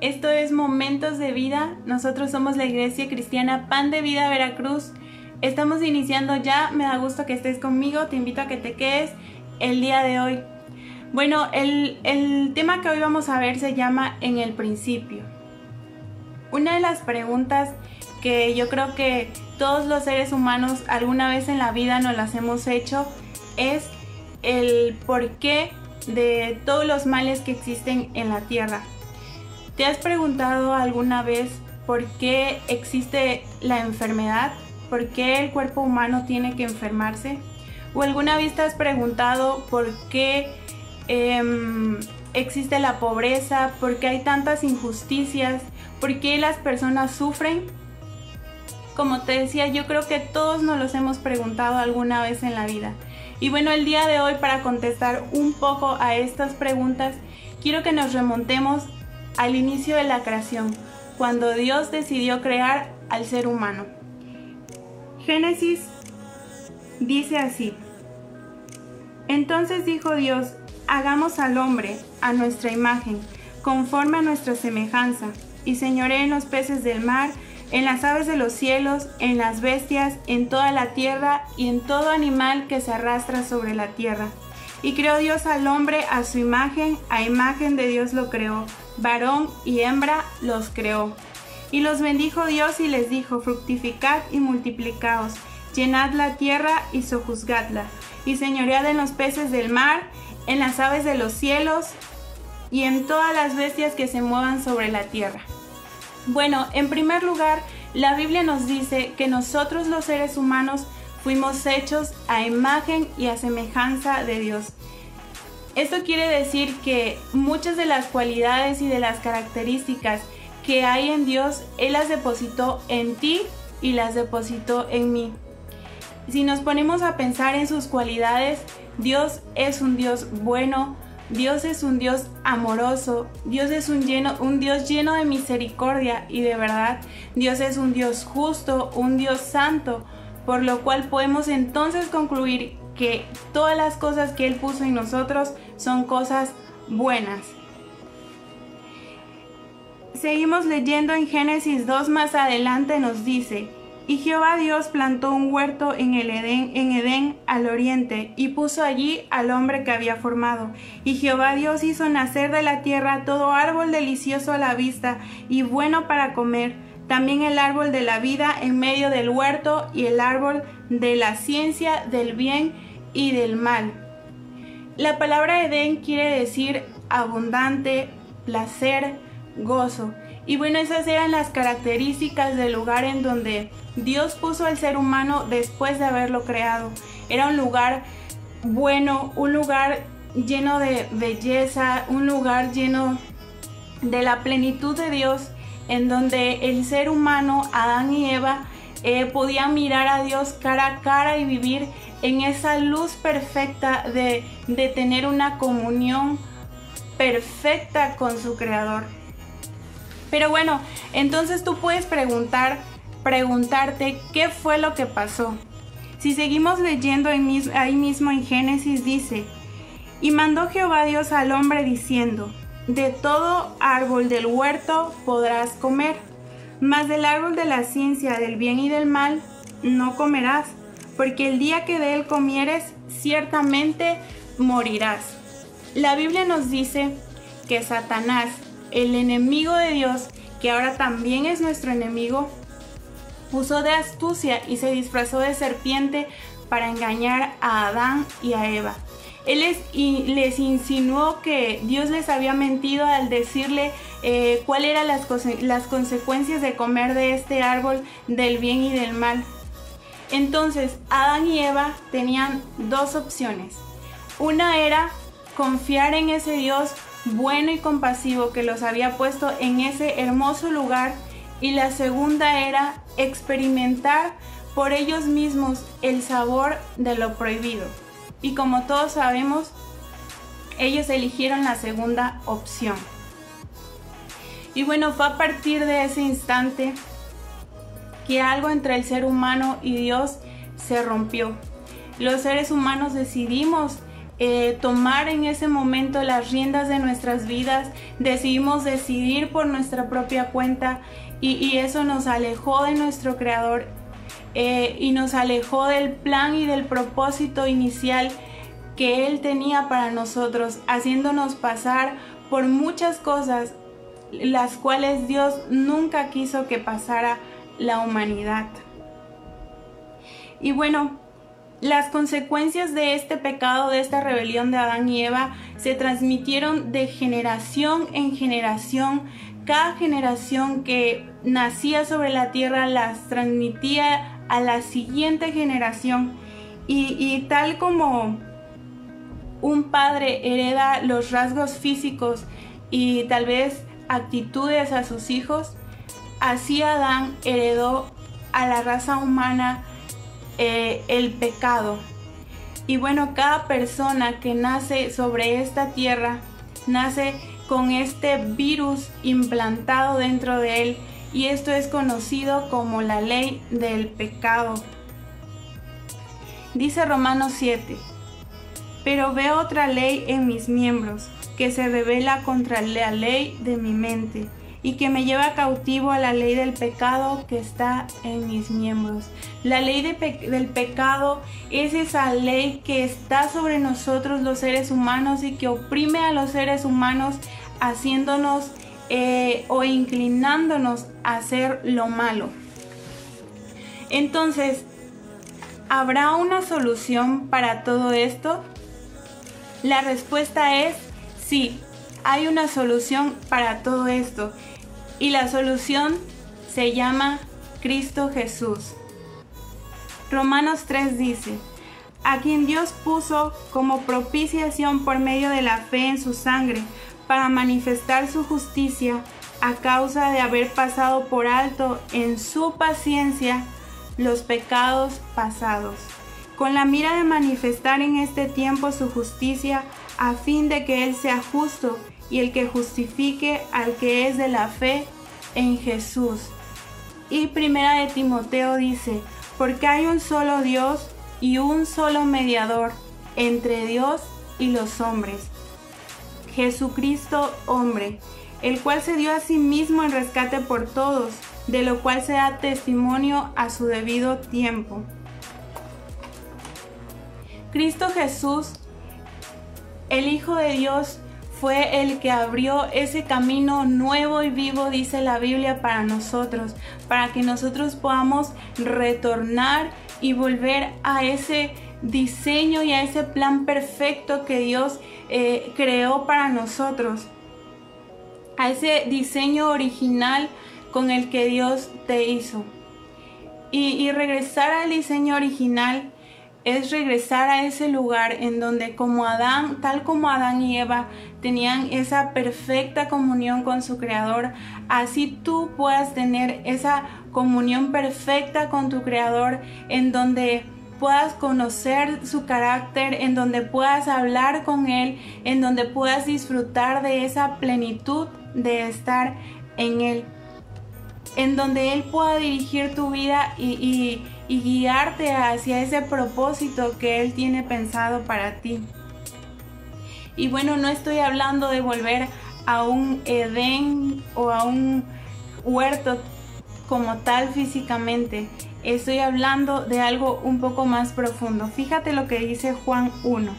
Esto es Momentos de Vida. Nosotros somos la Iglesia Cristiana Pan de Vida Veracruz. Estamos iniciando ya. Me da gusto que estés conmigo. Te invito a que te quedes el día de hoy. Bueno, el, el tema que hoy vamos a ver se llama En el principio. Una de las preguntas que yo creo que todos los seres humanos alguna vez en la vida nos las hemos hecho es el porqué de todos los males que existen en la tierra. ¿Te has preguntado alguna vez por qué existe la enfermedad? ¿Por qué el cuerpo humano tiene que enfermarse? ¿O alguna vez te has preguntado por qué em, existe la pobreza? ¿Por qué hay tantas injusticias? ¿Por qué las personas sufren? Como te decía, yo creo que todos nos los hemos preguntado alguna vez en la vida. Y bueno, el día de hoy para contestar un poco a estas preguntas, quiero que nos remontemos al inicio de la creación, cuando Dios decidió crear al ser humano. Génesis dice así, entonces dijo Dios, hagamos al hombre a nuestra imagen, conforme a nuestra semejanza, y señoré en los peces del mar, en las aves de los cielos, en las bestias, en toda la tierra y en todo animal que se arrastra sobre la tierra. Y creó Dios al hombre a su imagen, a imagen de Dios lo creó, varón y hembra los creó. Y los bendijo Dios y les dijo, fructificad y multiplicaos, llenad la tierra y sojuzgadla, y señoread en los peces del mar, en las aves de los cielos, y en todas las bestias que se muevan sobre la tierra. Bueno, en primer lugar, la Biblia nos dice que nosotros los seres humanos fuimos hechos a imagen y a semejanza de Dios. Esto quiere decir que muchas de las cualidades y de las características que hay en Dios, Él las depositó en ti y las depositó en mí. Si nos ponemos a pensar en sus cualidades, Dios es un Dios bueno, Dios es un Dios amoroso, Dios es un, lleno, un Dios lleno de misericordia y de verdad, Dios es un Dios justo, un Dios santo, por lo cual podemos entonces concluir que todas las cosas que Él puso en nosotros son cosas buenas. Seguimos leyendo en Génesis 2 más adelante nos dice, y Jehová Dios plantó un huerto en el Edén, en Edén al oriente, y puso allí al hombre que había formado. Y Jehová Dios hizo nacer de la tierra todo árbol delicioso a la vista y bueno para comer, también el árbol de la vida en medio del huerto y el árbol de la ciencia del bien y del mal. La palabra Edén quiere decir abundante, placer, gozo. Y bueno, esas eran las características del lugar en donde Dios puso al ser humano después de haberlo creado. Era un lugar bueno, un lugar lleno de belleza, un lugar lleno de la plenitud de Dios, en donde el ser humano, Adán y Eva, eh, podían mirar a Dios cara a cara y vivir en esa luz perfecta de, de tener una comunión perfecta con su creador. Pero bueno, entonces tú puedes preguntar, preguntarte qué fue lo que pasó. Si seguimos leyendo ahí mismo en Génesis dice, y mandó Jehová Dios al hombre diciendo, de todo árbol del huerto podrás comer, mas del árbol de la ciencia del bien y del mal no comerás, porque el día que de él comieres ciertamente morirás. La Biblia nos dice que Satanás, el enemigo de Dios, que ahora también es nuestro enemigo, usó de astucia y se disfrazó de serpiente para engañar a Adán y a Eva. Él les, insinuó que Dios les había mentido al decirle eh, cuáles eran las, las consecuencias de comer de este árbol del bien y del mal. Entonces, Adán y Eva tenían dos opciones. Una era confiar en ese Dios bueno y compasivo que los había puesto en ese hermoso lugar y la segunda era experimentar por ellos mismos el sabor de lo prohibido. Y como todos sabemos, ellos eligieron la segunda opción. Y bueno, fue a partir de ese instante que algo entre el ser humano y Dios se rompió. Los seres humanos decidimos eh, tomar en ese momento las riendas de nuestras vidas, decidimos decidir por nuestra propia cuenta y, eso nos alejó de nuestro Creador eh, y nos alejó del plan y del propósito inicial que Él tenía para nosotros, haciéndonos pasar por muchas cosas las cuales Dios nunca quiso que pasara la humanidad. Y bueno, las consecuencias de este pecado, de esta rebelión de Adán y Eva, se transmitieron de generación en generación. Cada generación que nacía sobre la tierra las transmitía a la siguiente generación. Y, tal como un padre hereda los rasgos físicos y tal vez actitudes a sus hijos, así Adán heredó a la raza humana eh, el pecado. Y bueno, cada persona que nace sobre esta tierra nace con este virus implantado dentro de él y esto es conocido como la ley del pecado. Dice Romanos 7, pero veo otra ley en mis miembros que se revela contra la ley de mi mente y que me lleva cautivo a la ley del pecado que está en mis miembros. La ley del pecado es esa ley que está sobre nosotros los seres humanos y que oprime a los seres humanos haciéndonos eh, o inclinándonos a hacer lo malo. Entonces, ¿habrá una solución para todo esto? La respuesta es sí, hay una solución para todo esto. Y la solución se llama Cristo Jesús. Romanos 3 dice, a quien Dios puso como propiciación por medio de la fe en su sangre, para manifestar su justicia a causa de haber pasado por alto en su paciencia los pecados pasados, con la mira de manifestar en este tiempo su justicia a fin de que Él sea justo y el que justifique al que es de la fe en Jesús. Y primera de Timoteo dice, porque hay un solo Dios y un solo mediador entre Dios y los hombres, Jesucristo hombre, el cual se dio a sí mismo en rescate por todos, de lo cual se da testimonio a su debido tiempo. Cristo Jesús, el Hijo de Dios, fue el que abrió ese camino nuevo y vivo, dice la Biblia, para nosotros, para que nosotros podamos retornar y volver a ese diseño y a ese plan perfecto que Dios eh, creó para nosotros, a ese diseño original con el que Dios te hizo. Y, y regresar al diseño original es regresar a ese lugar en donde como Adán, tal como Adán y Eva tenían esa perfecta comunión con su Creador, así tú puedas tener esa comunión perfecta con tu Creador en donde puedas conocer su carácter, en donde puedas hablar con Él, en donde puedas disfrutar de esa plenitud de estar en Él, en donde Él pueda dirigir tu vida y, y guiarte hacia ese propósito que Él tiene pensado para ti. Y bueno, no estoy hablando de volver a un Edén o a un huerto como tal físicamente. Estoy hablando de algo un poco más profundo. Fíjate lo que dice Juan 1.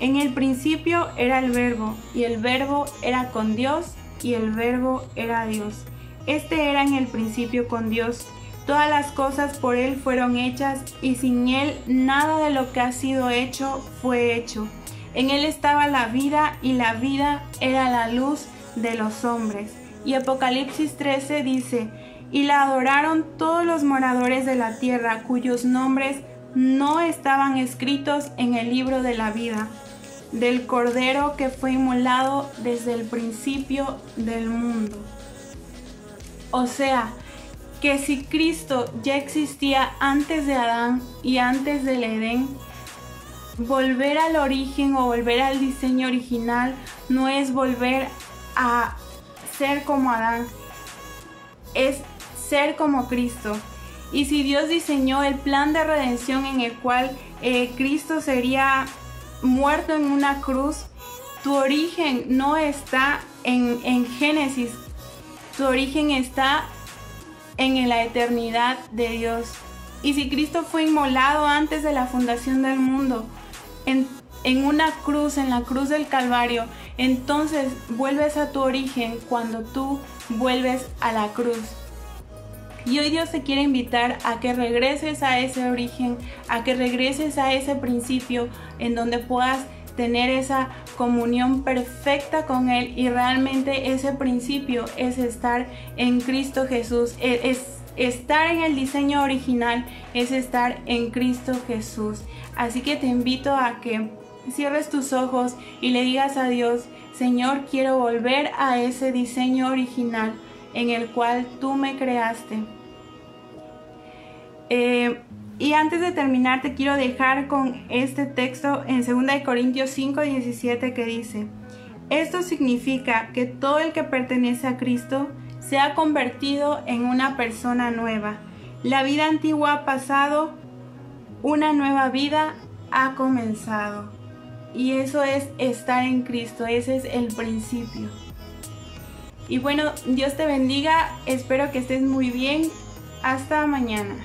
En el principio era el verbo y el verbo era con Dios y el verbo era Dios. Este era en el principio con Dios. Todas las cosas por Él fueron hechas y sin Él nada de lo que ha sido hecho fue hecho. En Él estaba la vida y la vida era la luz de los hombres. Y Apocalipsis 13 dice, y la adoraron todos los moradores de la tierra cuyos nombres no estaban escritos en el libro de la vida, del Cordero que fue inmolado desde el principio del mundo. O sea, que si Cristo ya existía antes de Adán y antes del Edén, volver al origen o volver al diseño original no es volver a ser como Adán, es ser como Cristo. Y si Dios diseñó el plan de redención en el cual eh, Cristo sería muerto en una cruz, tu origen no está en, en Génesis, tu origen está en la eternidad de Dios. Y si Cristo fue inmolado antes de la fundación del mundo, en, una cruz, en la cruz del Calvario, entonces vuelves a tu origen cuando tú vuelves a la cruz. Y hoy Dios te quiere invitar a que regreses a ese origen, a que regreses a ese principio en donde puedas tener esa comunión perfecta con Él y realmente ese principio es estar en Cristo Jesús, es, estar en el diseño original, es estar en Cristo Jesús. Así que te invito a que cierres tus ojos y le digas a Dios, Señor, quiero volver a ese diseño original en el cual tú me creaste. Eh, y antes de terminar, te quiero dejar con este texto en 2 Corintios 5, 17 que dice, esto significa que todo el que pertenece a Cristo se ha convertido en una persona nueva. La vida antigua ha pasado, una nueva vida ha comenzado. Y eso es estar en Cristo, ese es el principio. Y bueno, Dios te bendiga, espero que estés muy bien. Hasta mañana.